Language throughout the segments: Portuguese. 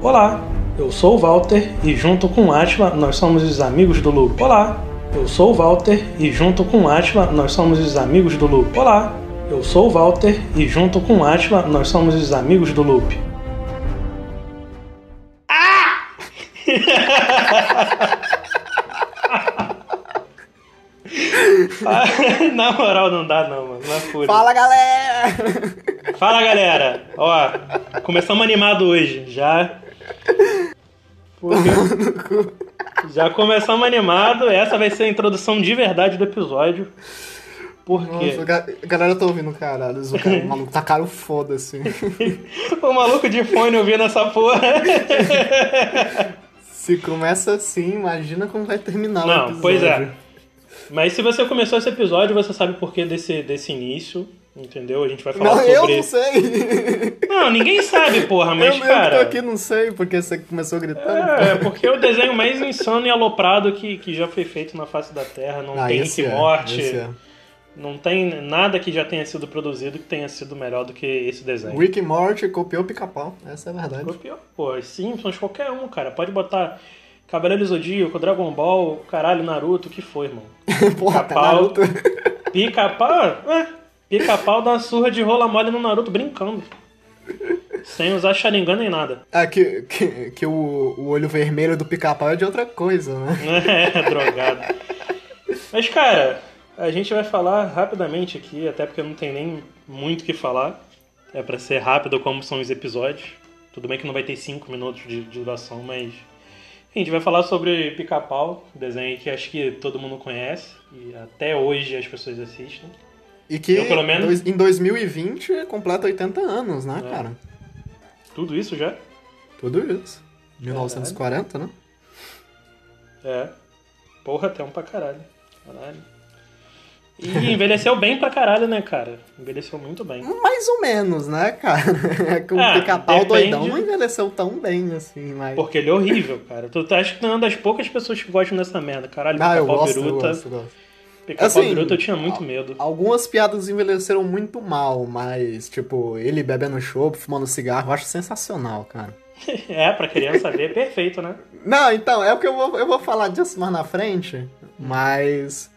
Olá, eu sou o Walter e junto com o Atila nós somos os amigos do Loop. Olá, eu sou o Walter e junto com o Atila nós somos os amigos do Loop. Olá, eu sou o Walter e junto com o Atila nós somos os amigos do Loop. Ah! Na moral, não dá não, mano. Na fúria. Fala galera! Fala galera! Ó, começamos animado hoje, já. Porque... Já começamos animado, essa vai ser a introdução de verdade do episódio. Por quê? Nossa, a galera tá ouvindo, caralho. O, cara, o maluco tá caro foda assim. O maluco de fone ouvindo essa porra. Se começa assim, imagina como vai terminar o Não, episódio. pois é. Mas se você começou esse episódio, você sabe por que desse, desse início, entendeu? A gente vai falar Não, eu sobre. não sei. Não, ninguém sabe, porra, mas eu cara. tô aqui, não sei, porque você começou gritando. É, porque é o desenho mais insano e aloprado que, que já foi feito na face da Terra. Não Ah, tem Rick é, Morte, é. não tem nada que já tenha sido produzido que tenha sido melhor do que esse desenho. Rick Morty copiou pica-pau. Essa é a verdade. Copiou, pô, Simpsons, qualquer um, cara. Pode botar Cavaleiro Zodíaco, Dragon Ball, caralho, Naruto, o que foi, irmão? Porra, Pica-pau. Naruto. Pica-pau, é, pica-pau dá uma surra de rola mole no Naruto brincando. Sem usar Sharingan nem nada. Ah, que, que, que o, o olho vermelho do pica-pau é de outra coisa, né? É, drogado. Mas, cara, a gente vai falar rapidamente aqui, até porque não tem nem muito o que falar. É pra ser rápido como são os episódios. Tudo bem que não vai ter 5 minutos de, de duração, mas. Enfim, a gente vai falar sobre Pica-Pau, desenho que acho que todo mundo conhece e até hoje as pessoas assistem. E que Eu, pelo menos- em 2020 completa 80 anos, né, É. cara? Tudo isso já? Tudo isso. 1940, né? É. Porra, até um pra caralho. Caralho. E envelheceu bem pra caralho, né, cara? Envelheceu muito bem. Mais ou menos, né, cara? É que o Ah, pica-pau doidão não envelheceu tão bem assim, mas. Porque ele é horrível, cara. Tu tá acho que tu é uma das poucas pessoas que gostam dessa merda. Caralho, Ah, eu pica-pau eu gosto, eu gosto. Pica-pau Assim, biruta eu tinha muito medo. Algumas piadas envelheceram muito mal, mas, tipo, ele bebendo chopp, fumando cigarro, eu acho sensacional, cara. É, pra criança ver, é perfeito, né? Não, então, é o que eu vou, eu vou falar disso mais na frente, mas.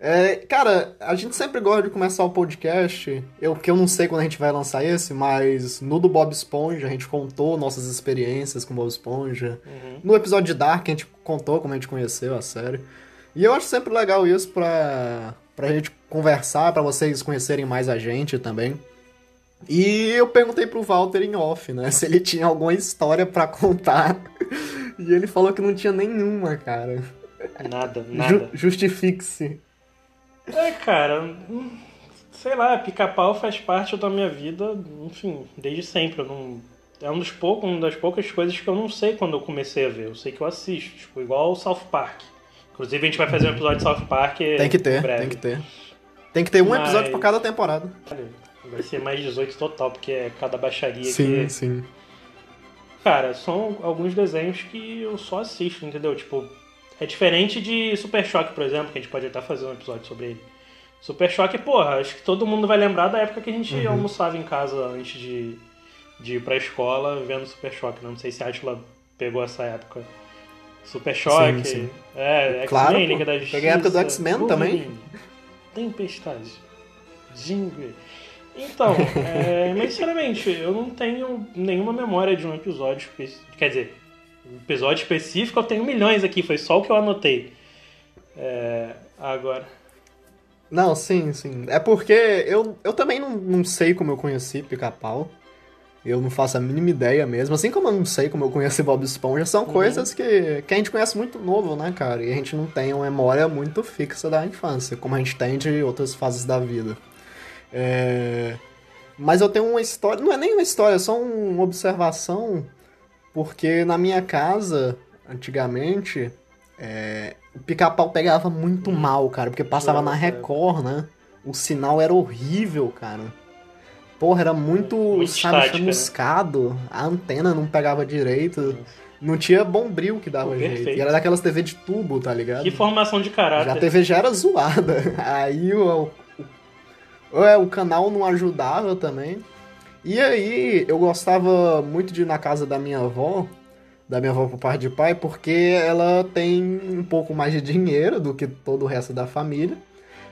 é, cara, a gente sempre gosta de começar o podcast, eu, que eu não sei quando a gente vai lançar esse, mas no do Bob Esponja a gente contou nossas experiências com o Bob Esponja. Uhum. No episódio de Dark a gente contou como a gente conheceu a série. E eu acho sempre legal isso pra, pra gente conversar, pra vocês conhecerem mais a gente também. E eu perguntei pro Walter em off, né, se ele tinha alguma história pra contar. E ele falou que não tinha nenhuma, cara. Nada, Ju- nada. Justifique-se. É, cara, hum, sei lá, pica-pau faz parte da minha vida, enfim, desde sempre. Não, é um dos poucos, uma das poucas coisas que eu não sei quando eu comecei a ver. Eu sei que eu assisto, tipo, igual o South Park. Inclusive a gente vai fazer um episódio de South Park Tem que ter, breve. tem que ter. Tem que ter um Mas- episódio pra cada temporada. Vai ser mais 18 total, porque é cada baixaria Sim, que. sim. Cara, são alguns desenhos que eu só assisto, entendeu? Tipo, é diferente de Super Choque, por exemplo, que a gente pode até fazer um episódio sobre ele. Super Choque, porra, acho que todo mundo vai lembrar da época que a gente Uhum. almoçava em casa antes de, de ir pra escola vendo Super Choque. né? Não sei se a Atila pegou essa época. Super Choque, sim. é, X-Men, Claro, pô. Liga da Justiça. Peguei a época do X-Men também. Tempestade, Jingle. Então, é, mas sinceramente, eu não tenho nenhuma memória de um episódio específico. Quer dizer, um episódio específico eu tenho milhões aqui, foi só o que eu anotei. É, agora. Não, sim, sim. É porque eu, eu também não, não sei como eu conheci Pica-Pau. Eu não faço a mínima ideia mesmo. Assim como eu não sei como eu conheci Bob Esponja, são coisas que, que a gente conhece muito novo, né, cara? E a gente não tem uma memória muito fixa da infância, como a gente tem de outras fases da vida. É... Mas eu tenho uma história, não é nem uma história, é só uma observação, porque na minha casa, antigamente, é, o pica-pau pegava muito mal, cara, porque passava na Nossa, é. Record, né? O sinal era horrível, cara. Porra, era muito, Muito sabe, estática, né? chamuscado. A antena não pegava direito. Não tinha bombril que dava Pô, jeito. perfeito. E era daquelas TV de tubo, tá ligado? Que formação de Já a caráter. TV já era zoada. Aí o, o, o, é, o canal não ajudava também. E aí, eu gostava muito de ir na casa da minha avó, da minha avó por parte de pai, porque ela tem um pouco mais de dinheiro do que todo o resto da família.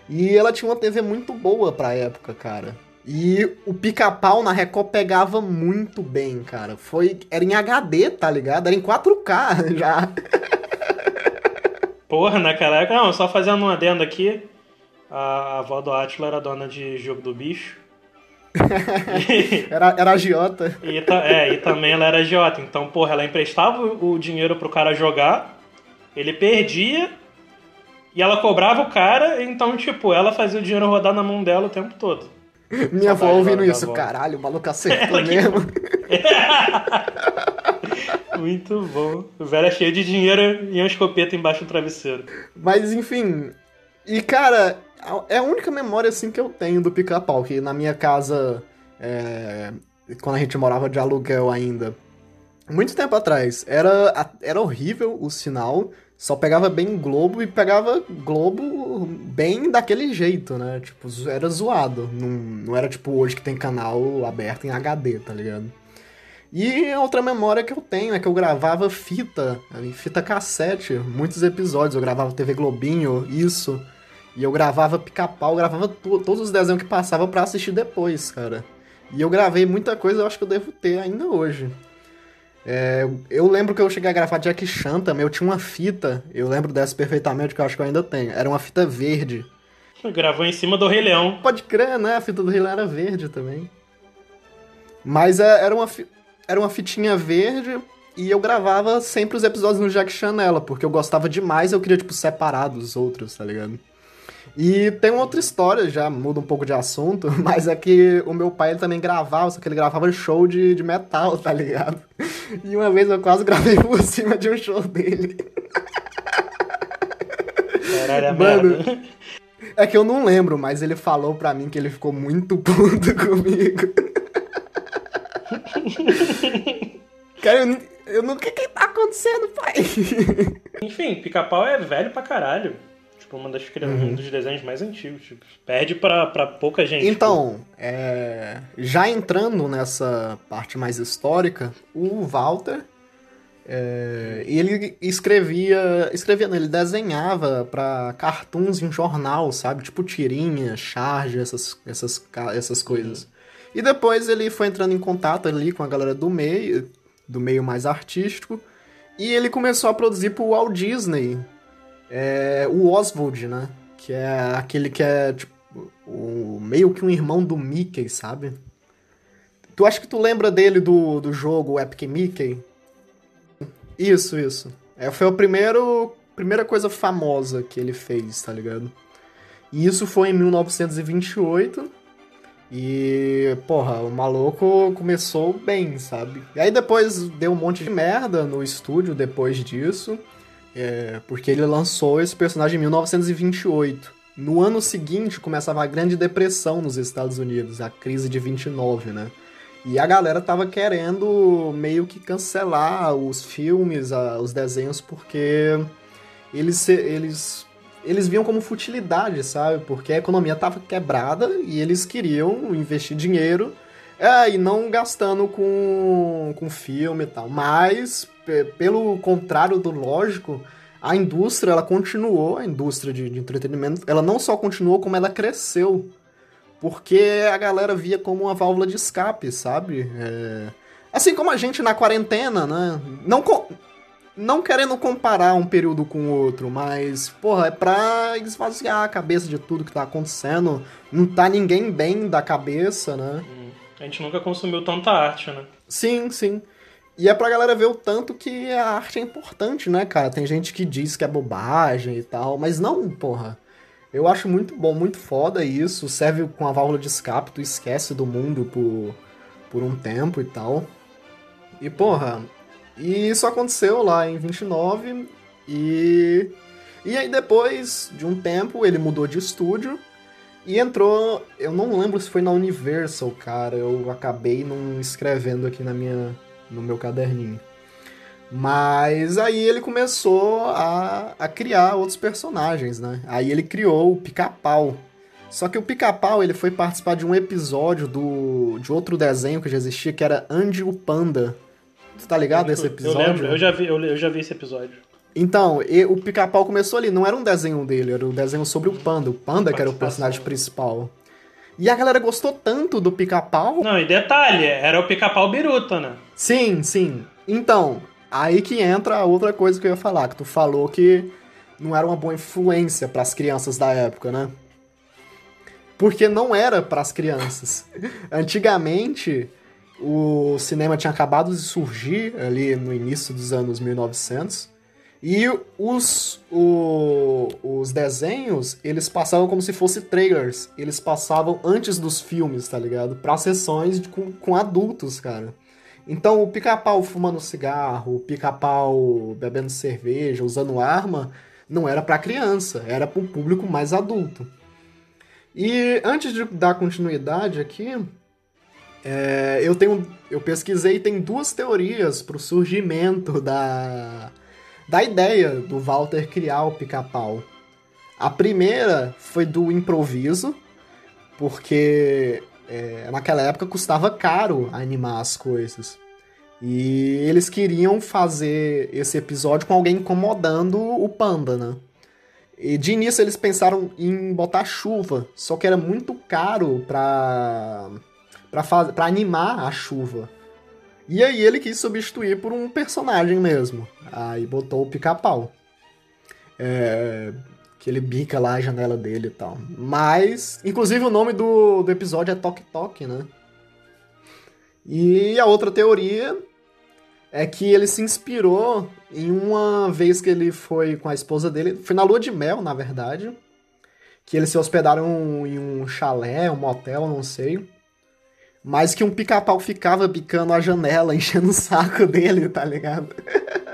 E ela tinha uma TV muito boa pra época, cara. E o pica-pau na Record pegava muito bem, cara. Foi, era em HD, tá ligado? Era em 4K já. Porra, naquela época. Não, só fazendo um adendo aqui. A avó do Atila era dona de jogo do bicho. era, era agiota. E, é, e também ela era agiota. Então, porra, ela emprestava o dinheiro pro cara jogar, ele perdia e ela cobrava o cara, então, tipo, ela fazia o dinheiro rodar na mão dela o tempo todo. Minha avó ouvindo isso, avó. caralho, o maluco acertou ela mesmo. Que... Muito bom. O velho é cheio de dinheiro e uma escopeta embaixo do travesseiro. Mas, enfim. E, cara, é a única memória, assim, que eu tenho do pica-pau, que na minha casa, é, quando a gente morava de aluguel ainda, muito tempo atrás, era, era horrível o sinal, só pegava bem Globo e pegava Globo bem daquele jeito, né? Tipo, era zoado. Não, não era tipo hoje que tem canal aberto em HD, tá ligado? E outra memória que eu tenho é que eu gravava fita, fita cassete, muitos episódios. Eu gravava TV Globinho, isso. E eu gravava pica-pau, gravava todos os desenhos que passava para assistir depois, cara. E eu gravei muita coisa, eu acho que eu devo ter ainda hoje. É, eu lembro que eu cheguei a gravar Jack Chan também, eu tinha uma fita, eu lembro dessa perfeitamente, que eu acho que eu ainda tenho. Era uma fita verde. Gravou em cima do Rei Leão. Pode crer, né? A fita do Rei Leão era verde também. Mas é, era uma, era uma fitinha verde e eu gravava sempre os episódios no Jack Chan nela, porque eu gostava demais eu queria, tipo, separar dos outros, tá ligado? E tem outra história, já muda um pouco de assunto, mas é que o meu pai ele também gravava, só que ele gravava show de, de metal, tá ligado? E uma vez eu quase gravei por cima de um show dele. Caralho, é Mano, é que eu não lembro, mas ele falou pra mim que ele ficou muito puto comigo. Cara, eu, eu não... O que que tá acontecendo, pai? Enfim, pica-pau é velho pra caralho. Tipo, uma das, uhum. um dos desenhos mais antigos. Tipo, perde pra, pra pouca gente. Então, tipo. é, já entrando nessa parte mais histórica, o Walter. É, ele escrevia, escrevia, ele desenhava para cartoons em jornal, sabe? Tipo tirinha, charge, essas, essas, essas coisas. Uhum. E depois ele foi entrando em contato ali com a galera do meio, do meio mais artístico, e ele começou a produzir pro Walt Disney, é o Oswald, né? Que é aquele que é, tipo, o, meio que um irmão do Mickey, sabe? Tu acha que tu lembra dele do, do jogo Epic Mickey? Isso, isso. É, foi a primeiro, primeira coisa famosa que ele fez, tá ligado? E isso foi em 1928. E, porra, o maluco começou bem, sabe? E aí depois deu um monte de merda no estúdio depois disso. É, porque ele lançou esse personagem em 1928. No ano seguinte começava a Grande Depressão nos Estados Unidos, a crise de 29, né? E a galera tava querendo meio que cancelar os filmes, os desenhos, porque eles, eles, eles viam como futilidade, sabe? Porque a economia tava quebrada e eles queriam investir dinheiro é, e não gastando com, com filme e tal. Mas pelo contrário do lógico, a indústria ela continuou, a indústria de, de, entretenimento, ela não só continuou, como ela cresceu. Porque a galera via como uma válvula de escape, sabe? É... Assim como a gente na quarentena, né? Não, não querendo comparar um período com o outro, mas, porra, é pra esvaziar a cabeça de tudo que tá acontecendo. Não tá ninguém bem da cabeça, né? A gente nunca consumiu tanta arte, né? Sim, sim. E é pra galera ver o tanto que a arte é importante, né, cara? Tem gente que diz que é bobagem e tal, mas não, porra. Eu acho muito bom, muito foda isso. Serve com a válvula de escape, tu esquece do mundo por, por um tempo e tal. E, porra, e isso aconteceu lá em 29 e. E aí depois de um tempo ele mudou de estúdio e entrou. Eu não lembro se foi na Universal, cara. Eu acabei não escrevendo aqui na minha no meu caderninho. Mas aí ele começou a, a criar outros personagens, né? Aí ele criou o Pica-Pau. Só que o Pica-Pau, ele foi participar de um episódio do, de outro desenho que já existia, que era Andy o Panda. Tu tá ligado esse episódio? Eu lembro, eu já vi, eu, eu já vi esse episódio. Então, e, o Pica-Pau começou ali, não era um desenho dele, era um desenho sobre o Panda. O Panda que era o personagem principal. E a galera gostou tanto do Pica-Pau. Não, e detalhe, era o Pica-Pau biruta, né? Sim, sim. Então, aí que entra a outra coisa que eu ia falar, que tu falou que não era uma boa influência para as crianças da época, né? Porque não era para as crianças. Antigamente, o cinema tinha acabado de surgir ali no início dos anos 1900 e os, o, os desenhos, eles passavam como se fossem trailers. Eles passavam antes dos filmes, tá ligado? Pra sessões de, com, com adultos, cara. Então, o pica-pau fumando cigarro, o pica-pau bebendo cerveja, usando arma, não era para criança, era para o público mais adulto. E antes de dar continuidade aqui, é, eu tenho, eu pesquisei tem duas teorias para o surgimento da da ideia do Walter criar o pica-pau. A primeira foi do improviso, porque é, naquela época custava caro animar as coisas. E eles queriam fazer esse episódio com alguém incomodando o panda, né? E de início eles pensaram em botar chuva, só que era muito caro pra, pra animar a chuva. E aí ele quis substituir por um personagem mesmo. Aí botou o pica-pau. É, que ele bica lá a janela dele e tal. Mas, inclusive o nome do, do episódio é Tok Tok, né? E a outra teoria é que ele se inspirou em uma vez que ele foi com a esposa dele, foi na lua de mel, na verdade, que eles se hospedaram em um chalé, um motel, não sei mas que um pica-pau ficava bicando a janela, enchendo o saco dele, tá ligado?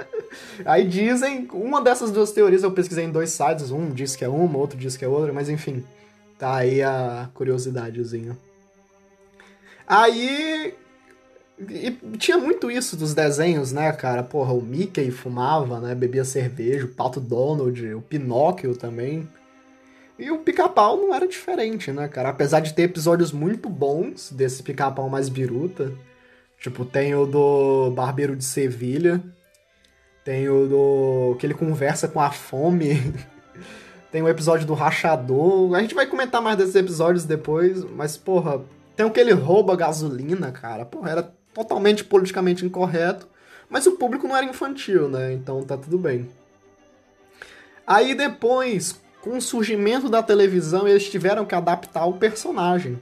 Aí dizem, uma dessas duas teorias eu pesquisei em dois sites, um diz que é uma, outro diz que é outra, mas enfim, tá aí a curiosidadezinha. Aí e tinha muito isso dos desenhos, né, cara? Porra, o Mickey fumava, né? Bebia cerveja, o Pato Donald, o Pinóquio também. E o pica-pau não era diferente, né, cara? Apesar de ter episódios muito bons desse pica-pau mais biruta. Tipo, tem o do Barbeiro de Sevilha. Tem o do. que ele conversa com a fome. tem o episódio do Rachador. A gente vai comentar mais desses episódios depois, mas, porra, tem o que ele rouba gasolina, cara. Porra, era totalmente politicamente incorreto. Mas o público não era infantil, né? Então tá tudo bem. Aí depois, com o surgimento da televisão, eles tiveram que adaptar o personagem.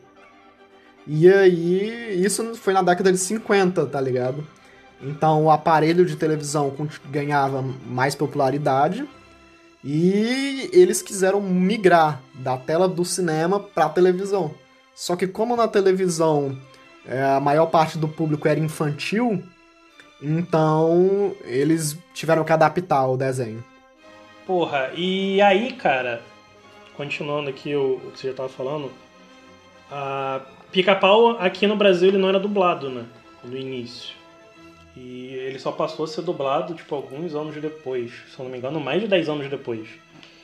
E aí, isso foi na década de 50, tá ligado? Então o aparelho de televisão ganhava mais popularidade e eles quiseram migrar da tela do cinema para a televisão. Só que como na televisão é, a maior parte do público era infantil, então eles tiveram que adaptar o desenho. Porra, e aí, cara, continuando aqui o, o que você já tava falando, a Pica-Pau aqui no Brasil ele não era dublado, né? No início. E ele só passou a ser dublado, tipo, alguns anos depois. Se eu não me engano, mais de 10 anos depois.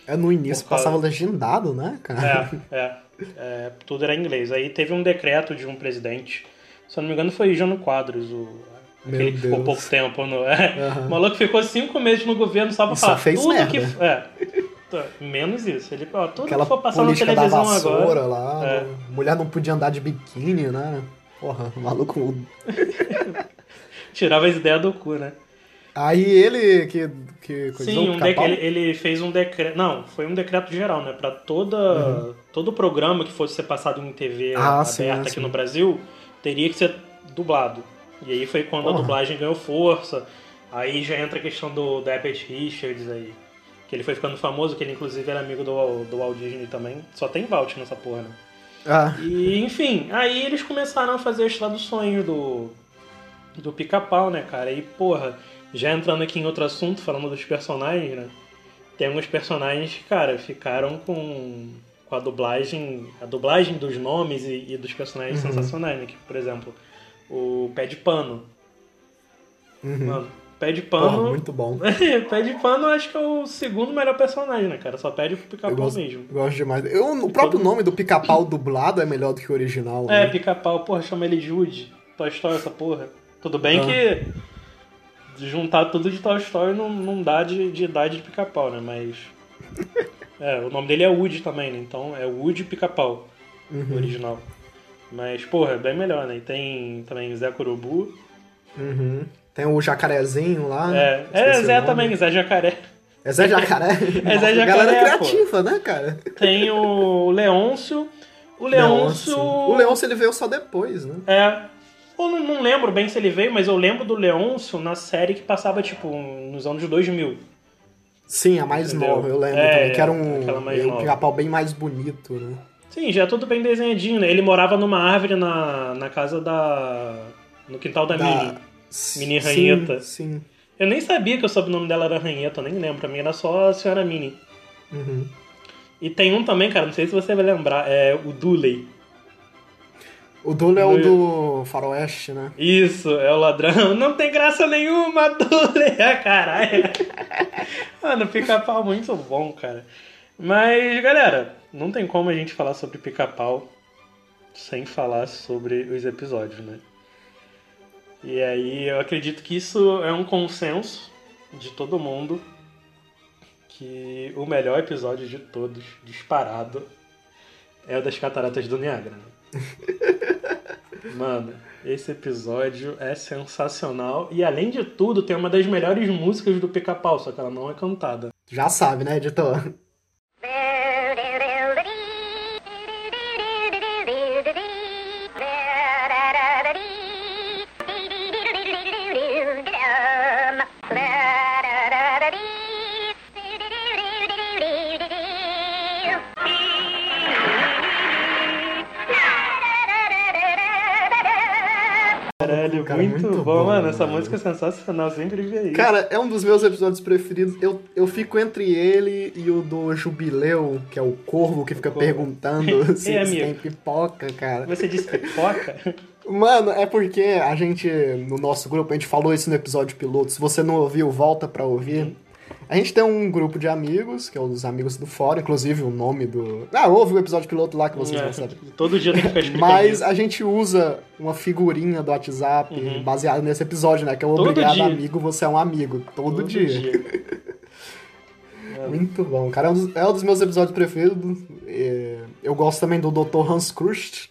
É, no início causa... passava legendado, né, cara? É, é, é, Tudo era em inglês. Aí teve um decreto de um presidente, se eu não me engano foi Jano Quadros, o Que ficou pouco tempo no. É. Uhum. O maluco ficou cinco meses no governo só pra falar fez tudo merda. que. É. Menos isso. Ele, ó, tudo Aquela que for passar na televisão da agora. Lá, é. Mulher não podia andar de biquíni, né? Porra, o maluco. Tirava as ideias do cu, né? Aí ele que. que Sim, um de... ele, ele, fez um decreto. Não, foi um decreto geral, né? Pra toda, uhum. todo programa que fosse ser passado em TV ah, aberta sim, aqui sim. no Brasil, teria que ser dublado. E aí foi quando a dublagem ganhou força. Aí já entra a questão do Deppet Richards aí. Que ele foi ficando famoso, que ele inclusive era amigo do, do Walt Disney também. Só tem Walt nessa porra, né? Ah. E, enfim, aí eles começaram a fazer as traduções do, do pica-pau, né, cara? E, porra, já entrando aqui em outro assunto, falando dos personagens, né? Tem alguns personagens que, cara, ficaram com, com a dublagem, a dublagem dos nomes e, e dos personagens uhum. sensacionais, né? Que, por exemplo, o Pé de Pano. Uhum. Mano, Pé de pano. Porra, muito bom. Pé de pano eu acho que é o segundo melhor personagem, né, cara? Só pede pro pica-pau mesmo. gosto demais. Eu, o próprio nome do pica-pau dublado é melhor do que o original. É, né? pica-pau, porra, chama ele de Woody. Toy Story, essa porra. Tudo bem Ah. que juntar tudo de Toy Story não, não dá de, de idade de pica-pau, né? Mas. É, o nome dele é Woody também, né? Então é Woody Pica-Pau, o original. Mas, porra, é bem melhor, né? E tem também Zé Curubu. Uhum. Tem o jacarezinho lá. É, é o Zé também, Zé Jacaré. É Zé Jacaré? É Zé Galera Jacaré, pô. criativa, né, cara? Tem o Leôncio. O Leôncio. O Leôncio ele veio só depois, né? É. Eu não, não lembro bem se ele veio, mas eu lembro do Leôncio na série que passava, tipo, nos anos 2000. Sim, a mais Entendeu? nova, eu lembro É, também. Que era um, mais um pica-pau bem mais bonito, né? Sim, já é tudo bem desenhadinho, né? Ele morava numa árvore na, na casa da. no quintal da, Minnie. Mini Sim, Ranheta. Sim. Eu nem sabia que o sobrenome dela era Ranheta, eu nem lembro. Pra mim era só a senhora Minnie. Uhum. E tem um também, cara, não sei se você vai lembrar, é o Dooley. O Dulo é o Do- Faroeste, né? Isso, é o ladrão. Não tem graça nenhuma, Dooley. Ah, caralho. Mano, pica-pau muito bom, cara. Mas, galera, não tem como a gente falar sobre pica-pau sem falar sobre os episódios, né? E aí eu acredito que isso é um consenso de todo mundo que o melhor episódio de todos, disparado, é o das Cataratas do Niágara. né? Mano, esse episódio é sensacional e além de tudo tem uma das melhores músicas do Pica-Pau, só que ela não é cantada. Já sabe, né, editor? Caralho, Cara, muito, muito bom, bom, mano. Essa mano. música é sensacional, sempre vi aí. Cara, é um dos meus episódios preferidos. Eu, eu fico entre ele e o do Jubileu, que é o corvo que fica Corvo. perguntando se Ei, eles amigo. têm pipoca, cara. Você disse pipoca? Mano, é porque a gente, no nosso grupo, a gente falou isso no episódio piloto. Se você não ouviu, volta pra ouvir. A gente tem um grupo de amigos, que é os amigos do fórum, inclusive o nome do. Ah, ouve o episódio piloto lá que vocês É, vão saber. Todo dia tem que ficar Mas isso. a gente usa uma figurinha do WhatsApp Uhum. baseada nesse episódio, né? Que é o Todo Obrigado dia. Amigo, você é um amigo. Todo, dia. Muito bom, cara. É um, dos, é um dos meus episódios preferidos. É, Eu gosto também do Dr. Hans Krust.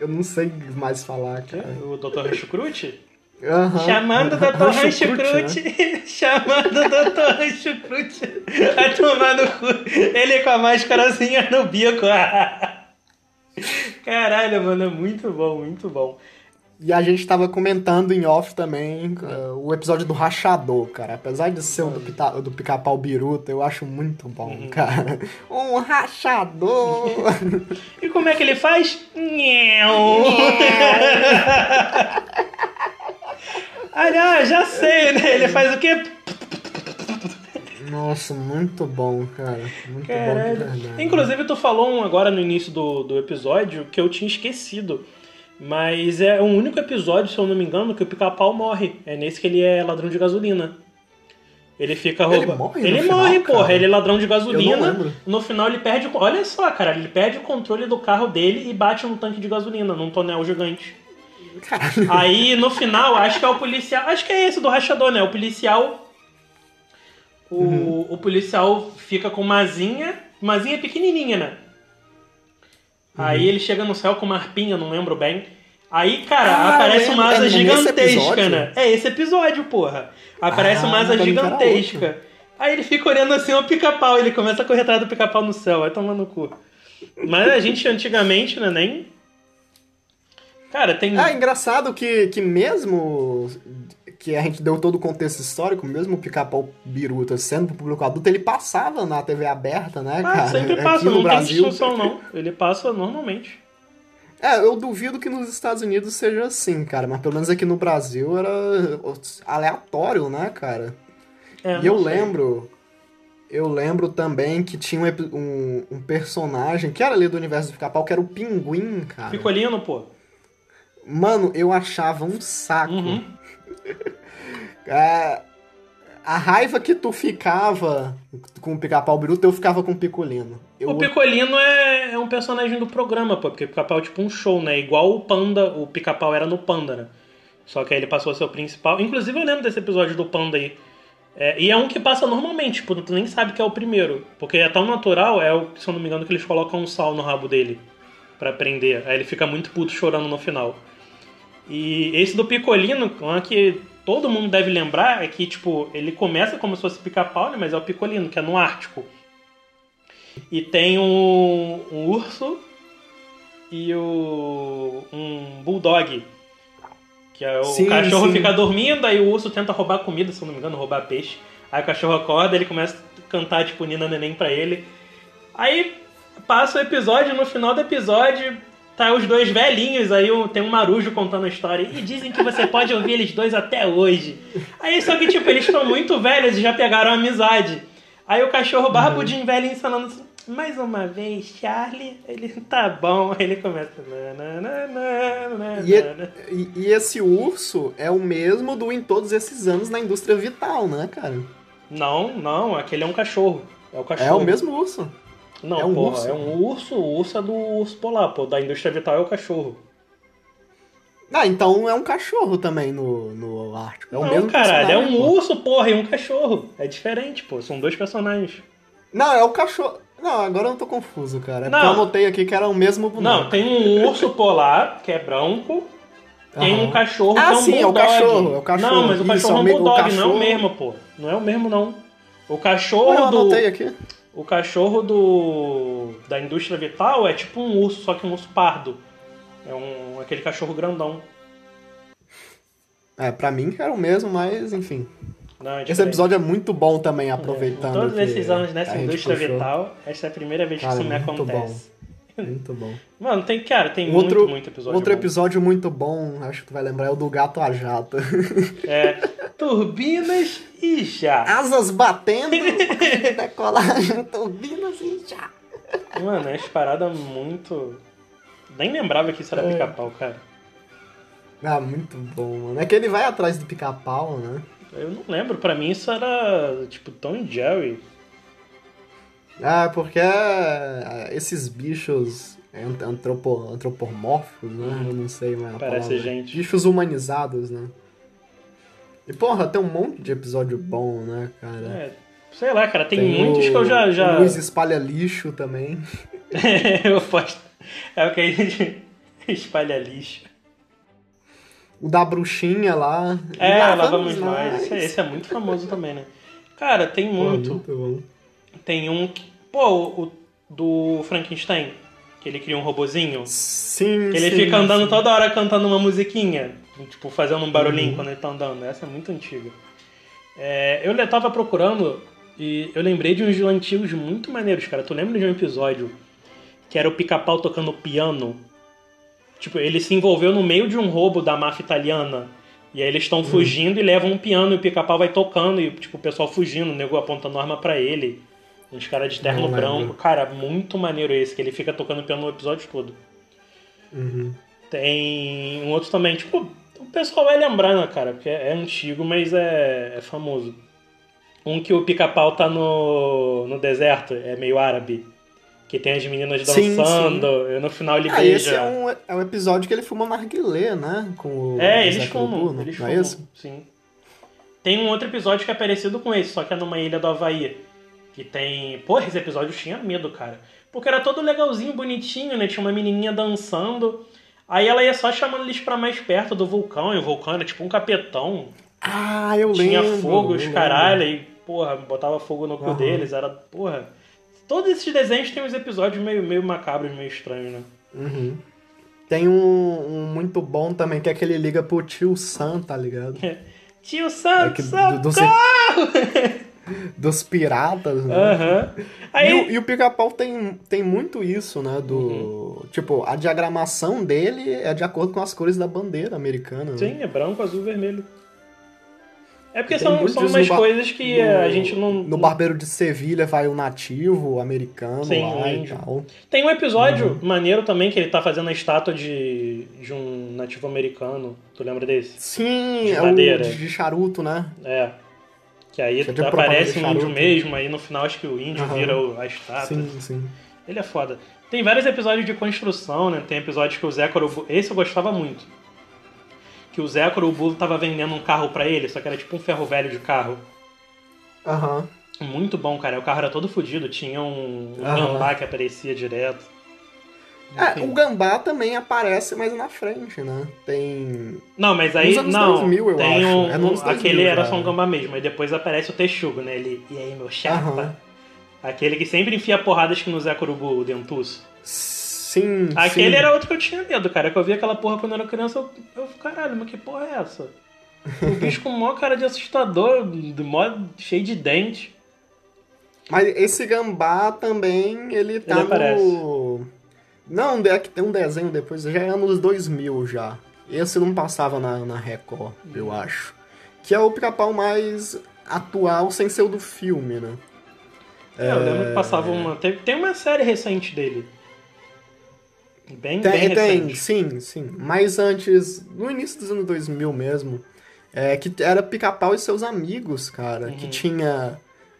Eu não sei mais falar, cara. O Dr. Ranchucrute? Aham. Chamando o Dr. Rancho Crute, né? Chamando o Dr. Ranchucrute. Vai tomar no cu. Ele com a máscarazinha no bico. Caralho, mano, é muito bom, muito bom. E a gente tava comentando em off também uh, o episódio do Rachador, cara. Apesar de ser o do, pita- do pica-pau biruta, eu acho muito bom, Uhum. cara. Um rachador! E como é que ele faz? Aliás, já sei, né? Ele faz o quê? Nossa, muito bom, cara. Muito bom de Caralho. verdade. Inclusive, tu falou um agora no início do, do episódio que eu tinha esquecido. Mas é o único episódio, se eu não me engano, que o pica-pau morre. É nesse que ele é ladrão de gasolina. Ele fica Ele roubando. morre no Ele final, morre, porra. cara? Ele é ladrão de gasolina. No final ele perde. o- Olha só, cara. Ele perde o controle do carro dele e bate num tanque de gasolina, num tonel gigante. Caralho. Aí no final, acho que é o policial. Acho que é esse do rachador, né? O policial. O, Uhum. o policial fica com uma asinha. Uma asinha pequenininha, né? Aí Uhum. ele chega no céu com uma arpinha, não lembro bem. Aí, cara, Ah, aparece uma asa É gigantesca, né? É esse episódio, porra. Aparece Ah, uma asa era gigantesca. Aí ele fica olhando assim o pica-pau, ele começa a correr atrás do pica-pau no céu, vai tomando no cu. Mas a gente antigamente, né, nem. Cara, tem. Ah, engraçado que, que mesmo que a gente deu todo o contexto histórico, mesmo o pica-pau biruta sendo pro público adulto, ele passava na TV aberta, né, Ah, cara? sempre Aqui passa, no não Brasil. tem discussão não. Ele passa normalmente. É, eu duvido que nos Estados Unidos seja assim, cara, mas pelo menos aqui no Brasil era aleatório, né, cara? É, e eu sei. lembro. Eu lembro também que tinha um, um, um personagem que era ali do universo do pica-pau, que era o pinguim, cara. Picolino, pô. Mano, eu achava um saco. Uhum. É, a raiva que tu ficava com o pica-pau bruto, eu ficava com o picolino. Eu... O Picolino é, é um personagem do programa, pô, porque o pica-pau é tipo um show, né? Igual o Panda, o pica-pau era no Panda, né? Só que aí ele passou a ser o principal. Inclusive eu lembro desse episódio do Panda aí. É, e é um que passa normalmente, tipo, tu nem sabe que é o primeiro. Porque é tão natural, é o, se eu não me engano, que eles colocam um sal no rabo dele pra prender. Aí ele fica muito puto chorando no final. E esse do Picolino, que todo mundo deve lembrar, é que, tipo, ele começa como se fosse pica-pau, né? Mas é o Picolino, que é no Ártico. E tem um, um urso e o, um bulldog. Que é o Sim, cachorro sim. fica dormindo, aí o urso tenta roubar comida, se eu não me engano, roubar peixe. Aí o cachorro acorda, ele começa a cantar, tipo, Nina Neném pra ele. Aí passa o episódio, no final do episódio, tá os dois velhinhos, aí tem um marujo contando a história. E dizem que você pode ouvir eles dois até hoje. Aí só que, tipo, eles estão muito velhos e já pegaram amizade. Aí o cachorro barbudinho velho ensinando assim, mais uma vez, Charlie, ele tá bom. Aí ele começa. "Na, na, na, na, na, E, na, na." e- e esse urso é o mesmo do em todos esses anos na indústria vital, né, cara? Não, não, aquele é um cachorro. É o cachorro. É o mesmo urso. Não, é um porra, urso. é um urso. O urso é do urso polar, pô. Da indústria vital é o cachorro. Ah, então é um cachorro também no, no Ártico. É o não, mesmo caralho, é um pô. urso, porra, e um cachorro. É diferente, pô. São dois personagens. Não, é o cachorro. Não, agora eu tô confuso, cara. É Não. porque eu anotei aqui que era o mesmo boneco. Não, tem um urso polar, que é branco. Tem Aham. um cachorro Ah, que é um sim, é o bulldog. cachorro, é o cachorro. Não, mas o Isso, cachorro é um bulldog, não é cachorro- o mesmo, pô. Não é o mesmo, não. O Ué, cachorro eu do. aqui. O cachorro do. da indústria vital é tipo um urso, só que um urso pardo. É um. aquele cachorro grandão. É, pra mim era o mesmo, mas enfim. Não, é Esse episódio é muito bom também, aproveitando. Todos que esses anos nessa indústria puxou. vital, essa é a primeira vez que Cara, isso me acontece. Muito bom. Mano, tem, cara, tem Outro, muito, muito episódio. outro bom. episódio muito bom, acho que tu vai lembrar, é o do gato a jato. É. Turbinas e já. Asas batendo, decolagem, turbinas e já. Mano, é as paradas muito. Nem lembrava que isso era É. pica-pau, cara. Ah, muito bom, mano. É que ele vai atrás do pica-pau, né? Eu não lembro, pra mim isso era tipo Tom e Jerry. Ah, porque é, esses bichos ant- antropo, antropomórficos, né? Eu não sei mais a Parece palavra. gente. Bichos humanizados, né? E porra, tem um monte de episódio bom, né, cara? É, sei lá, cara, tem, muitos o- que eu já. já... O Luiz espalha lixo também. eu posto. É o que a gente espalha lixo. O da bruxinha lá. É, Lá lá vamos nós. Esse, é- esse é muito famoso também, né? Cara, tem Pô, muito. muito bom. Tem um. que- Pô, o, o do Frankenstein. Que ele cria um robozinho. Sim, Que ele sim, fica andando sim. toda hora cantando uma musiquinha. Tipo, fazendo um barulhinho Uhum. quando ele tá andando. Essa é muito antiga. É, eu tava procurando e eu lembrei de uns antigos muito maneiros, cara. Tu lembra de um episódio que era o pica-pau tocando piano? Tipo, ele se envolveu no meio de um roubo da máfia italiana. E aí eles estão fugindo e levam um piano e o pica-pau vai tocando e, tipo, o pessoal fugindo, o nego apontando arma pra ele. Uns caras de terno Não lembro. branco. Cara, muito maneiro esse, que ele fica tocando piano no episódio todo. Uhum. Tem um outro também, tipo, o pessoal vai lembrar, né, cara? Porque é antigo, mas é, é famoso. Um que o pica-pau tá no, no deserto, é meio árabe. Que tem as meninas Sim, dançando, e no final ele Ah, esse beija. é um, é um episódio que ele fuma narguilé, né? Com o É, eles fumam, eles não é fumam, isso? sim. Tem um outro episódio que é parecido com esse, só que é numa ilha do Havaí. Que tem... Porra, esse episódio tinha medo, cara. Porque era todo legalzinho, bonitinho, né? Tinha uma menininha dançando. Aí ela ia só chamando eles pra mais perto do vulcão, e o vulcão era tipo um capetão. Ah, eu Tinha lembro. fogo, eu os caralho, e, porra, botava fogo no cu Aham. deles, era, porra. Todos esses desenhos têm uns episódios meio, meio macabros, meio estranhos, né? Uhum. Tem um, um muito bom também, que é aquele liga pro tio Sam, tá ligado? Tio É Santo, que, do- socorro! dos, dos piratas, né? E Aí, o, e o pica-pau tem, tem muito isso, né? Do. Uhum. Tipo, a diagramação dele é de acordo com as cores da bandeira americana. né? sim, é branco, azul, vermelho. É porque são, são umas coisas que no- a gente não... No Barbeiro de Sevilha vai o nativo, o americano Sim, lá o e índio. tal. Tem um episódio Uhum. maneiro também que ele tá fazendo a estátua de, de um nativo americano. Tu lembra desse? Sim, De é madeira. o de, de charuto, né? É. Que aí aparece um índio charuto. mesmo, aí no final acho que o índio Aham. vira a estátua. Sim, sim. Ele é foda. Tem vários episódios de construção, né? Tem episódios que o Zé Corubu... Esse eu gostava muito. Que o Zé Corubu tava vendendo um carro pra ele, só que era tipo um ferro velho de carro. Aham. Muito bom, cara. O carro era todo fodido, tinha um, um gambá que aparecia direto. É, o Gambá também aparece mais na frente, né? Tem. Não, mas aí Nos anos não. 2000, eu tem acho. um, É nos anos 2000 aquele era só um gambá mesmo, aí depois aparece o Texugo, né? Ele, e aí, meu chapa? Aham. Aquele que sempre enfia porradas que no Zé Corubu, o dentuço. Sim. Aquele sim. era outro que eu tinha medo, cara. Que eu vi aquela porra quando eu era criança, eu, eu caralho, mas que porra é essa? O bicho com maior cara de assustador, de mó cheio de dente. Mas esse Gambá também, ele tá Ele aparece. no. Não, é que tem um desenho depois, já é anos 2000 já. Esse não passava na, na Record, eu acho. Que é o pica-pau mais atual, sem ser o do filme, né? É, eu lembro que passava uma. Tem, tem uma série recente dele. Bem, Tem, bem tem, recente. sim, sim. Mas antes, no início dos anos 2000 mesmo, é, que era Pica-Pau e seus amigos, cara. Que Uhum. tinha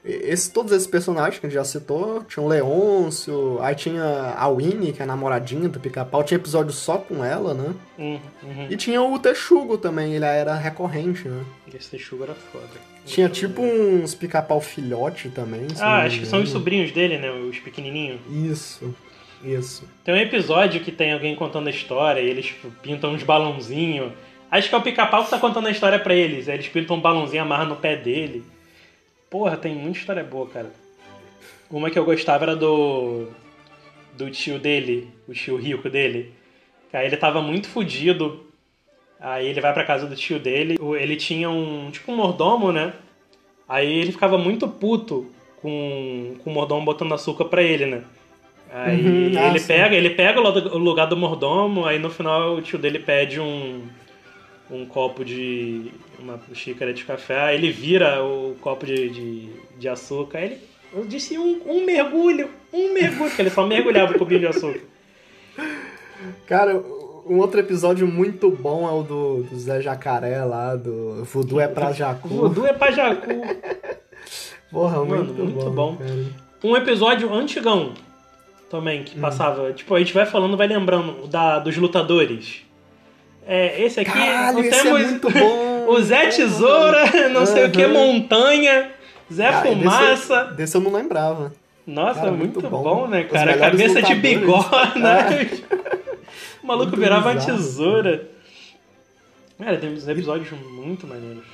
esse, todos esses personagens que a gente já citou. Tinha o Leôncio, aí tinha a Winnie, que é a namoradinha do Pica-Pau. Tinha episódio só com ela, né? Uhum, uhum. E tinha o Texugo também, ele era recorrente, né? Esse Texugo era foda. Tinha tipo uns Pica-Pau filhote também. Ah, acho que são os sobrinhos dele, né? Os pequenininhos. Isso, isso. Tem um episódio que tem alguém contando a história e eles tipo, pintam uns balãozinhos. Acho que é o pica-pau que tá contando a história pra eles. Aí eles pintam um balãozinho, amarram no pé dele. Porra, tem muita história boa, cara. Uma que eu gostava era do. do tio dele, o tio rico dele. Aí ele tava muito fudido. Aí ele vai pra casa do tio dele. Ele tinha um. tipo um mordomo, né? Aí ele ficava muito puto com, com o mordomo botando açúcar pra ele, né? Aí Uhum, ah, ele sim. pega, ele pega o lugar do mordomo, aí no final o tio dele pede um, um copo de. uma xícara de café, aí ele vira o copo de, de, de açúcar, aí ele. Eu disse um, um mergulho, um mergulho, porque ele só mergulhava o cubinho de açúcar. Cara, um outro episódio muito bom é o do, do Zé Jacaré lá, do Voodoo é pra Jacu. Voodoo é pra Jacu. Porra, Mano, muito, muito bom. bom. Um episódio antigão também, que passava. Tipo, a gente vai falando, vai lembrando da, dos lutadores. É, esse aqui Caralho, esse temos é muito bom. o Zé. Tesoura, não sei o que. Montanha, Zé Ah, Fumaça. Desse, desse eu não lembrava. Nossa, Cara, muito, muito bom. bom. né, cara? Cabeça de bigode, né? o maluco Muito virava uma bizarro. tesoura. Cara, tem uns episódios muito maneiros.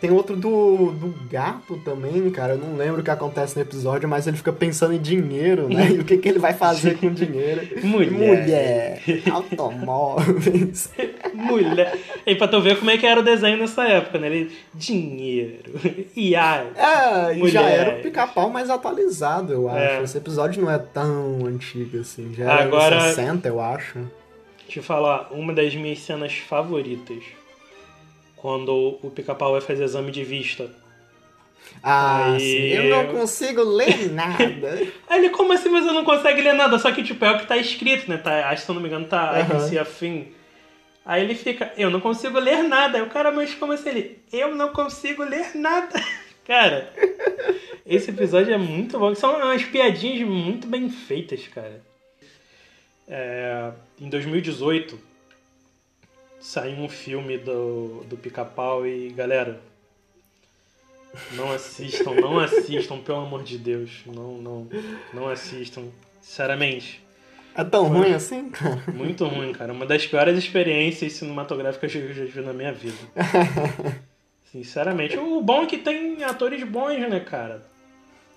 Tem outro do, do gato também, cara. Eu não lembro o que acontece no episódio, mas ele fica pensando em dinheiro, né? E o que, que ele vai fazer com dinheiro. Mulher. Mulher, automóveis. Mulher. E pra tu ver como é que era o desenho nessa época, né? Ele, dinheiro, iate. É, e já Mulher. era o pica-pau mais atualizado, eu acho. É. Esse episódio não é tão antigo assim. Já era Agora... 60, eu acho. Deixa eu falar, uma das minhas cenas favoritas. Quando o pica-pau vai fazer exame de vista. Ah, Aí- sim. Eu não consigo ler nada. Aí ele, como assim você não consegue ler nada? Só que, tipo, é o que tá escrito, né? Tá, acho que, se eu não me engano, tá I can Aham. see a thing. Aí ele fica, eu não consigo ler nada. Aí o cara, mas como assim? Ele, eu não consigo ler nada. Cara, esse episódio é muito bom. São umas piadinhas muito bem feitas, cara. É, em 2018, saiu um filme do, do Pica-Pau e, galera, não assistam, não assistam, pelo amor de Deus. Não, não, não assistam. Sinceramente, É tão ruim assim, cara? muito ruim, cara. Uma das piores experiências cinematográficas que eu já tive na minha vida. Sinceramente. O bom é que tem atores bons, né, cara?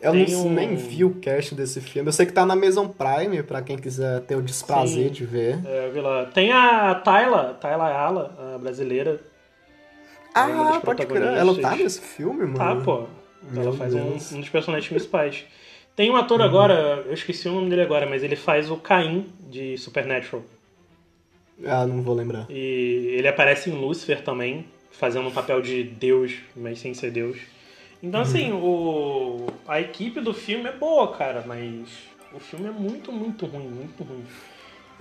Eu não, um- nem vi o cast desse filme. Eu sei que tá na Amazon Prime, pra quem quiser ter o desprazer Sim. de ver. É, eu vi lá. Tem a Tayla, Tayla Ayala, a brasileira. É Ah, pode crer. Ela tá nesse filme, mano? Tá, pô. Ela Meu faz um, um dos personagens principais. Tem um ator agora, eu esqueci o nome dele agora, mas ele faz o Caim de Supernatural. Ah, não vou lembrar. E ele aparece em Lucifer também, fazendo um papel de Deus, mas sem ser Deus. Então, assim, o... a equipe do filme é boa, cara, mas o filme é muito, muito ruim, muito ruim.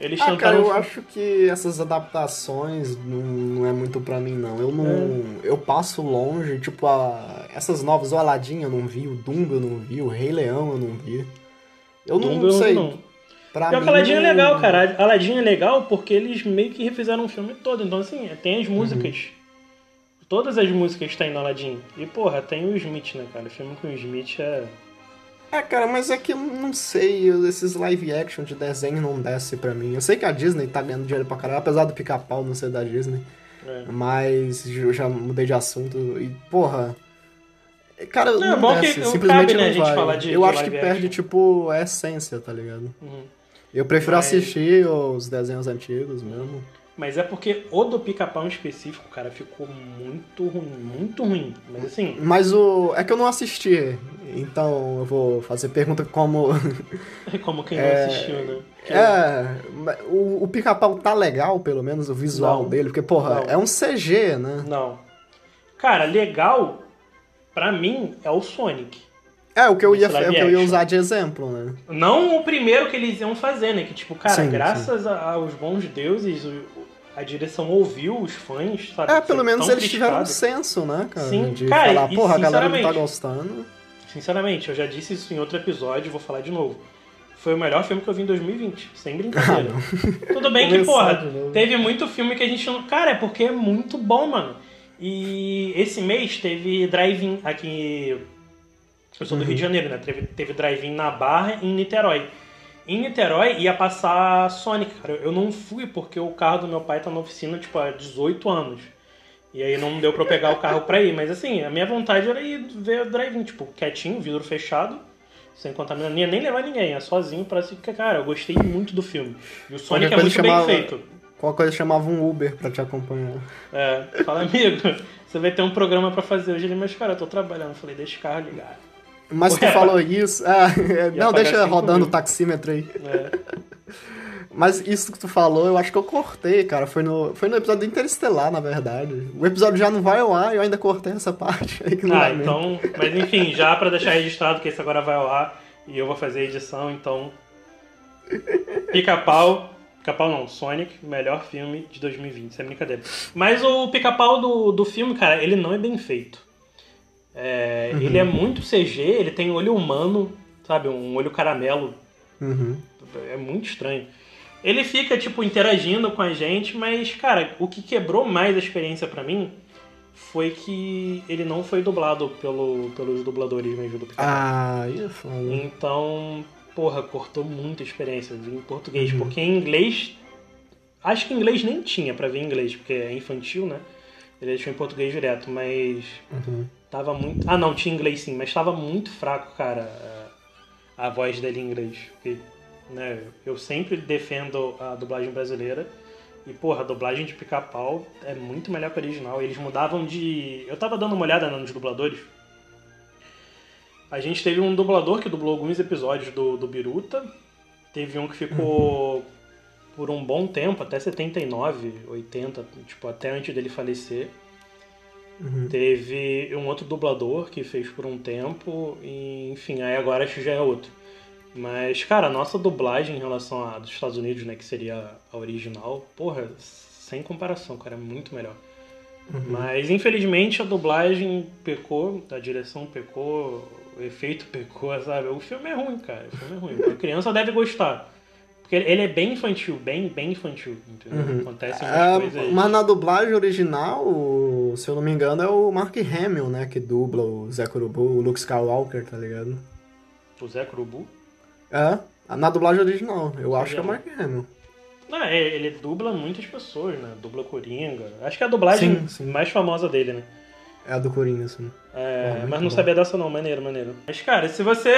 Eles Ah, cara, eu acho que essas adaptações não, não é muito pra mim, não. Eu não. Eu passo longe, tipo, a, essas novas, o Aladdin eu não vi, o Dumbo eu não vi, o Rei Leão eu não vi. Eu não, Dumbo sei. não. Pra Pior mim, que Aladdin é legal, cara. Aladdin é legal porque eles meio que refizeram o filme todo. Então, assim, tem as músicas. Todas as músicas tem no Aladdin. E, porra, tem o Smith, né, cara? O filme com o Smith é. É, cara, mas é que eu não sei, esses live action de desenho não desce pra mim. Eu sei que a Disney tá ganhando dinheiro pra caralho, apesar do pica-pau não ser da Disney. é. Mas eu já mudei de assunto e, porra. Cara, Não, não, é bom desce, que não simplesmente cabe, né, não a gente vai. de- eu de acho que perde, action. tipo, a essência, tá ligado? Uhum. Eu prefiro Mas- assistir os desenhos antigos mesmo. Mas é porque o do pica-pau em específico, cara, ficou muito ruim. Muito ruim. Mas, assim, Mas o. É que eu não assisti, então eu vou fazer pergunta como. como quem não É, assistiu, né? Que- É, mas o, o pica-pau tá legal, pelo menos, o visual Não. dele, porque, porra, Não. é um CG, né? Não. Cara, legal, pra mim, é o Sonic. É, o que eu ia, é o que eu ia usar de exemplo, né? Não o primeiro que eles iam fazer, né? Que, tipo, cara, Sim, graças a- aos bons deuses, o- a direção ouviu os fãs, sabe? É, pelo menos eles tiveram um criticado. senso, né, cara? Sim, de cara, falar, e porra, a galera não tá gostando. Sinceramente, eu já disse isso em outro episódio, vou falar de novo. Foi o melhor filme que eu vi em 2020, sem brincadeira. Tudo bem que, porra, novo. teve muito filme que a gente não. Cara, é porque é muito bom, mano. E esse mês teve drive-in aqui. Eu sou do Rio de Janeiro, né? Teve, teve drive-in na Barra e em Niterói. Em Niterói ia passar Sonic, cara. Eu não fui porque o carro do meu pai tá na oficina, tipo, há 18 anos. E aí não deu pra eu pegar o carro pra ir. Mas assim, a minha vontade era ir ver o drive-in, tipo, quietinho, vidro fechado, sem contaminar. Nem, nem levar ninguém, é sozinho pra se. Cara, eu gostei muito do filme. E o Sonic é muito bem chamava- feito. Qualquer coisa chamava um Uber pra te acompanhar. É, fala, amigo, você vai ter um programa pra fazer hoje. Ele, mas cara, eu tô trabalhando. Eu falei, deixa o carro ligado. Mas tu falou isso. Ah, não, deixa rodando mil. o taxímetro aí. É. Mas isso que tu falou, eu acho que eu cortei, cara. Foi no, foi no episódio do Interestelar, na verdade. O episódio já não vai ao ar e eu ainda cortei essa parte aí que não Ah, então. Mas enfim, já pra deixar registrado que esse agora vai ao ar e eu vou fazer a edição, então. Pica-pau. Pica-pau não, Sonic, melhor filme de 2020, sem brincadeira. Mas o pica-pau do, do filme, cara, ele não é bem feito. É, Uhum. Ele é muito CG, ele tem olho humano, sabe? Um olho caramelo Uhum. É muito estranho. Ele fica, tipo, interagindo com a gente, mas, cara, o que quebrou mais a experiência pra mim foi que ele não foi dublado pelo, pelos dubladores mesmo do Pica-Pau. Ah, ia foda. Então, porra, cortou muita experiência em português. Uhum. Porque em inglês. Acho que em inglês nem tinha pra ver em inglês, porque é infantil, né? Ele deixou em português direto, mas. Uhum. Tava muito. Ah, não, tinha inglês sim, mas tava muito fraco, cara, a, a voz dele em inglês. Porque, né, eu sempre defendo a dublagem brasileira. E, porra, a dublagem de pica-pau é muito melhor que a original. Eles mudavam de. Eu tava dando uma olhada nos dubladores. A gente teve um dublador que dublou alguns episódios do, do Biruta. Teve um que ficou por um bom tempo, até 79, 80, tipo, até antes dele falecer. Uhum. Teve um outro dublador que fez por um tempo, e enfim, aí agora acho que já é outro. Mas, cara, a nossa dublagem em relação à dos Estados Unidos, né, que seria a original, porra, sem comparação, cara, é muito melhor. Mas, infelizmente, a dublagem pecou, a direção pecou, o efeito pecou, sabe? O filme é ruim, cara, o filme é ruim. A criança deve gostar. Porque ele é bem infantil, bem, bem infantil, entendeu? Acontecem umas Ah, coisas... mas na dublagem original, se eu não me engano, é o Mark Hamill, né? Que dubla o Zé Curubu, o Luke Skywalker, tá ligado? O Zé Curubu. É, na dublagem original. Eu acho Sim, que é o é. Mark Hamill. Não, é, ele dubla muitas pessoas, né? Dubla Coringa. Acho que é a dublagem Sim, sim. mais famosa dele, né? É a do Coringa, assim. É, muito mas não bom. sabia dessa não, maneiro, maneiro. Mas, cara, se você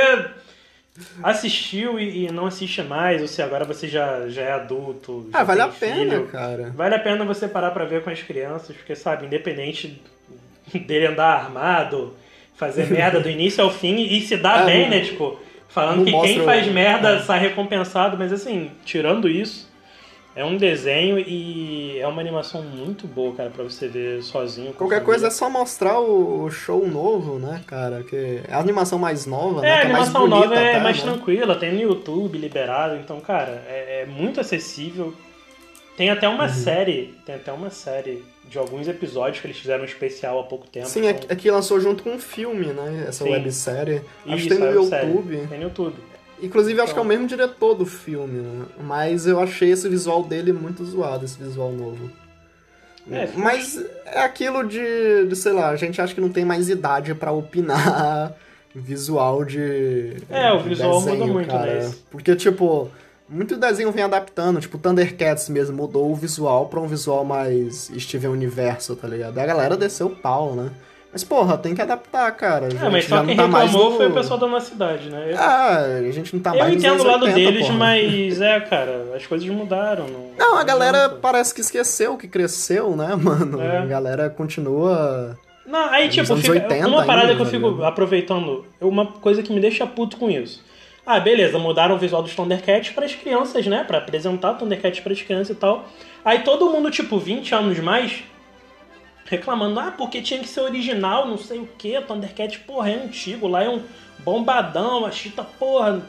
assistiu e, e não assiste mais, ou se agora você já, já é adulto, já Ah, vale a pena, filho, cara. Vale a pena você parar pra ver com as crianças, porque, sabe, independente dele andar armado, fazer merda do início ao fim e se dar É, bem, não- né? Tipo, falando que quem faz merda é. sai recompensado, mas assim, tirando isso, é um desenho e é uma animação muito boa, cara, pra você ver sozinho. Qualquer coisa é só mostrar o show novo, né, cara? Que é a animação mais nova, né? É, a que é mais animação bonita nova é até, mais né? tranquila, tem no YouTube liberado, então, cara, é, é muito acessível. Tem até Uhum. uma série, tem até uma série de alguns episódios que eles fizeram um especial há pouco tempo. Sim, é, Então, é que lançou junto com um filme, né? Essa Sim. websérie. Acho isso, que tem no é série. YouTube. Tem no YouTube. Inclusive, acho que é o Então. mesmo diretor do filme, né? Mas eu achei esse visual dele muito zoado, esse visual novo. É, Mas é aquilo de, de, sei lá, a gente acha que não tem mais idade pra opinar visual de. É, o de visual desenho, muda muito, cara. né? Porque, tipo, muito desenho vem adaptando. Tipo, Thundercats mesmo mudou o visual pra um visual mais Steven Universo, tá ligado? A galera desceu o pau, né? Mas, porra, tem que adaptar, cara. A É, mas só quem não tá reclamou no... foi o pessoal da nossa cidade, né? Eu, Ah, a gente não tá eu mais nos entendo o lado 80, deles, porra. mas é, cara, as coisas mudaram. Não, Não, a galera adianta. parece que esqueceu que cresceu, né, mano? É. A galera continua. Não, aí tipo, fica, 80 uma parada ainda, que eu fico ligado? aproveitando, uma coisa que me deixa puto com isso. Ah, beleza, mudaram o visual dos Thundercats para as crianças, né? Pra apresentar o Thundercats para as crianças e tal. Aí todo mundo, tipo, 20 anos mais, reclamando, ah, porque tinha que ser original, não sei o que, Thundercats, porra, é antigo, lá é um bombadão, a chita, porra.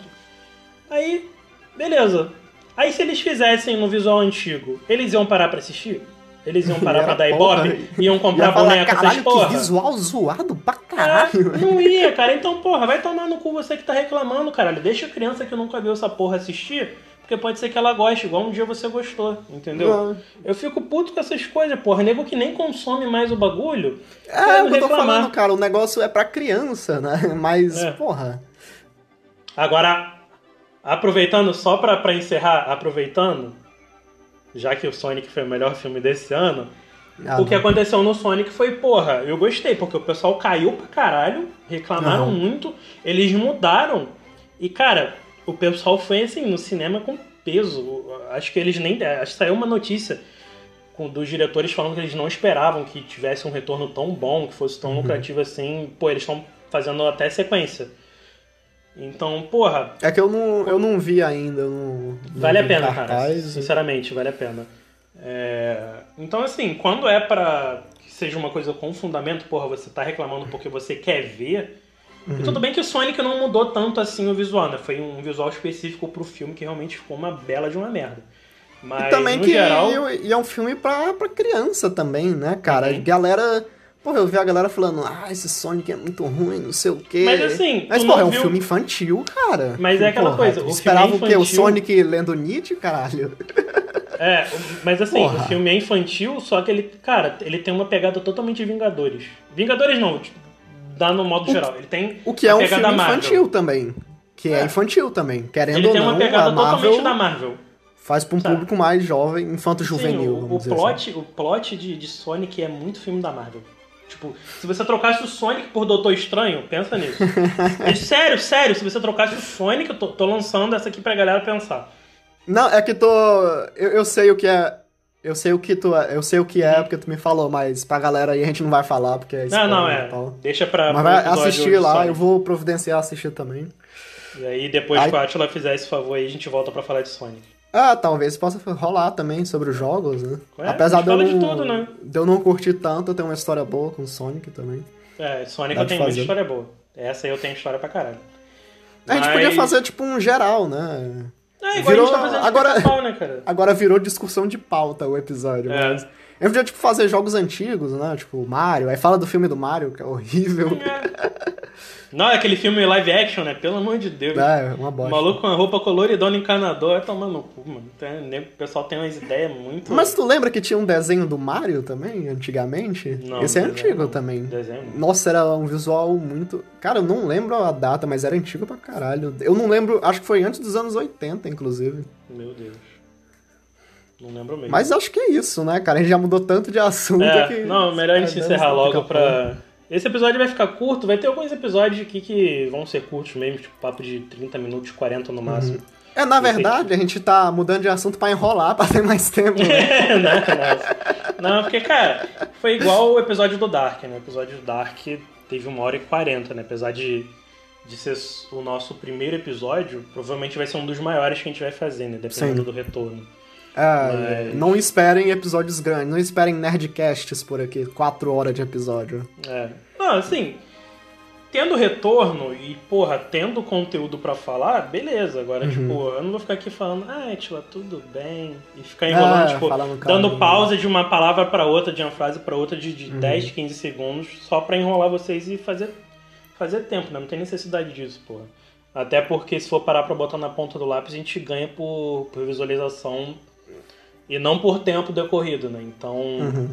Aí, beleza. Aí se eles fizessem no visual antigo, eles iam parar pra assistir? Eles iam parar pra dar ibope? Iam comprar Ia falar, boneco, essas caralho, porra? que visual zoado pra É, caralho. não ia, cara. Então, porra, vai tomar no cu você que tá reclamando, caralho. Deixa a criança que nunca viu essa porra assistir, porque pode ser que ela goste, igual um dia você gostou, entendeu? Eu fico puto com essas coisas, porra. Nego que nem consome mais o bagulho. É, o que eu tô falando, cara. O negócio é pra criança, né? Mas, É. porra. Agora, aproveitando, só pra, pra encerrar, aproveitando, já que o Sonic foi o melhor filme desse ano, ah, o que não. aconteceu no Sonic foi, porra, eu gostei, porque o pessoal caiu pra caralho, reclamaram Aham. muito, eles mudaram. E, cara, o pessoal foi assim, no cinema com peso. Acho que eles nem. Acho que saiu uma notícia com, dos diretores falando que eles não esperavam que tivesse um retorno tão bom, que fosse Uhum. tão lucrativo assim. Pô, eles estão fazendo até sequência. Então, porra, É que eu não, eu não vi ainda. Não, não Vale a pena, cartaz. cara. Sinceramente, vale a pena. É, Então, assim, quando é pra que seja uma coisa com fundamento, porra, você tá reclamando porque você quer ver. Uhum. E tudo bem que o Sonic não mudou tanto assim o visual, né? Foi um visual específico pro filme que realmente ficou uma bela de uma merda. Mas, E também no que geral... e, e é um filme pra, pra criança também, né, cara? Uhum. Galera. Porra, eu vi a galera falando, ah, esse Sonic é muito ruim, não sei o quê. Mas assim, Mas, porra, é um viu- filme infantil, cara. Mas é aquela Porra, coisa, o Esperava filme é o quê? O Sonic lendo Nietzsche, caralho? É, mas assim, Porra. o filme é infantil, só que ele, cara, ele tem uma pegada totalmente Vingadores. Vingadores não, tipo, dá no modo geral. Ele tem O que é uma um pegada filme infantil também. Que é, É. infantil também. Querendo Ele ou tem não, uma pegada a Marvel totalmente da Marvel. faz pra um Sabe? público mais jovem, infanto-juvenil, o, o assim. plot, o plot de, de Sonic é muito filme da Marvel. Tipo, se você trocasse o Sonic por Doutor Estranho, pensa nisso. É sério, sério, se você trocasse o Sonic, eu tô, tô lançando essa aqui pra galera pensar. Não, é que tô. Eu, eu sei o que é. Eu sei o que tu é. Eu sei o que é porque tu me falou, mas pra galera aí a gente não vai falar porque é Não, não, é. tal. Deixa pra. Mas vai assistir lá, eu vou providenciar assistir também. E aí, depois Ai. que a Atila fizer esse favor aí, a gente volta pra falar de Sonic. Ah, talvez possa rolar também sobre os jogos, né? É, Apesar de eu, não, de tudo, né? de eu não curtir tanto, eu tenho uma história boa com Sonic também. É, Sonic Dá eu tenho muita história boa. Essa aí eu tenho história pra caralho. A gente Mas- podia fazer tipo um geral, né? É, igual Virou- a gente tá fazendo agora- pica-pau, né, cara? Agora virou discussão de pauta o episódio, É. mas. Eu podia, tipo, fazer jogos antigos, né? Tipo, Mario. Aí fala do filme do Mario, que é horrível. Não, é aquele filme live action, né? Pelo amor de Deus. É, uma O bosta. maluco com a roupa coloridona encanador vai tomar no cu, mano. Nem- O pessoal tem umas ideias muito. Mas tu lembra que tinha um desenho do Mario também, antigamente? Não, Esse é antigo não. também. Desenho. Nossa, era um visual muito. Cara, eu não lembro a data, mas era antigo pra caralho. Eu não lembro, acho que foi antes dos anos 80, inclusive. Meu Deus. Não lembro mesmo. Mas acho que é isso, né, cara? A gente já mudou tanto de assunto É, que. não, melhor a gente encerrar logo pra. Esse episódio vai ficar curto, vai ter alguns episódios aqui que vão ser curtos mesmo, tipo papo de 30 minutos, 40 no máximo. É, na verdade, a gente tá mudando de assunto pra enrolar, pra ter mais tempo, né? não, não. Não, porque, cara, foi igual o episódio do Dark, né? O episódio do Dark teve uma hora e 40, né? Apesar de, de ser o nosso primeiro episódio, provavelmente vai ser um dos maiores que a gente vai fazer, né? Dependendo Sim. do retorno. É, Mas- não esperem episódios grandes, não esperem nerdcasts por aqui, quatro horas de episódio. É. Não, assim. tendo retorno e, porra, tendo conteúdo pra falar, beleza. Agora, Uhum. tipo, eu não vou ficar aqui falando, ah, Tila, tudo bem. E ficar enrolando, Ah, tipo, dando caminho. pausa de uma palavra pra outra, de uma frase pra outra, de, de Uhum. 10, 15 segundos, só pra enrolar vocês e fazer, fazer tempo, né? Não tem necessidade disso, porra. Até porque se for parar pra botar na ponta do lápis, a gente ganha por, por visualização e não por tempo decorrido, né? Então. Uhum.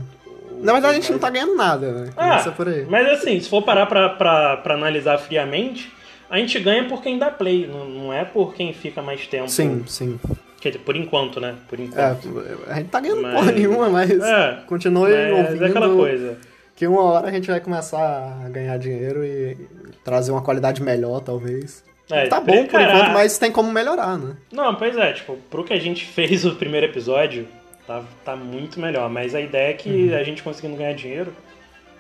Na verdade, a gente não tá ganhando nada, né? Ah, Começa por aí. Mas assim, se for parar pra, pra, pra analisar friamente, a gente ganha por quem dá play, não, é por quem fica mais tempo. Sim, sim. Quer dizer, por enquanto, né? Por É, enquanto. a gente tá ganhando Mas- porra nenhuma, mas É, continue mas ouvindo. é aquela coisa. Que uma hora a gente vai começar a ganhar dinheiro e trazer uma qualidade melhor, talvez. É, tá bom por cara, enquanto, mas tem como melhorar, né? Não, pois é, tipo, pro que a gente fez o primeiro episódio, tá, tá muito melhor. Mas a ideia é que a gente conseguindo ganhar dinheiro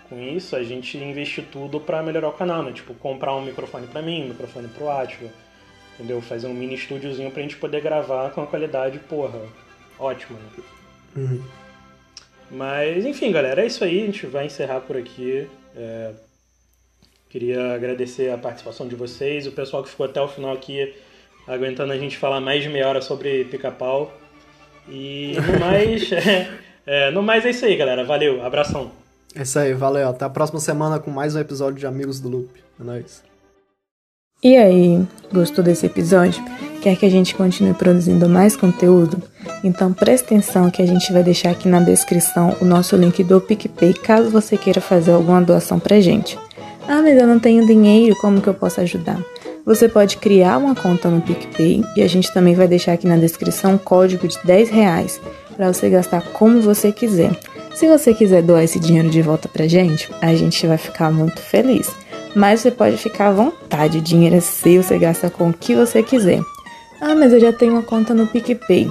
com isso, a gente investir tudo pra melhorar o canal, né? Tipo, comprar um microfone pra mim, um microfone pro Atila, entendeu? Fazer um mini estúdiozinho pra gente poder gravar com a qualidade, porra, ótima, né? Uhum. Mas, enfim, galera, é isso aí. A gente vai encerrar por aqui. É, Queria agradecer a participação de vocês, o pessoal que ficou até o final aqui aguentando a gente falar mais de meia hora sobre pica-pau. E no mais, é, é, no mais é isso aí, galera. Valeu, abração. É isso aí, valeu. Até a próxima semana com mais um episódio de Amigos do Loop. É nóis. E aí, gostou desse episódio? Quer que a gente continue produzindo mais conteúdo? Então preste atenção que a gente vai deixar aqui na descrição o nosso link do PicPay caso você queira fazer alguma doação pra gente. Ah, mas eu não tenho dinheiro, como que eu posso ajudar? Você pode criar uma conta no PicPay e a gente também vai deixar aqui na descrição um código de 10 reais para você gastar como você quiser. Se você quiser doar esse dinheiro de volta pra gente, a gente vai ficar muito feliz. Mas você pode ficar à vontade, o dinheiro é seu, você gasta com o que você quiser. Ah, mas eu já tenho uma conta no PicPay.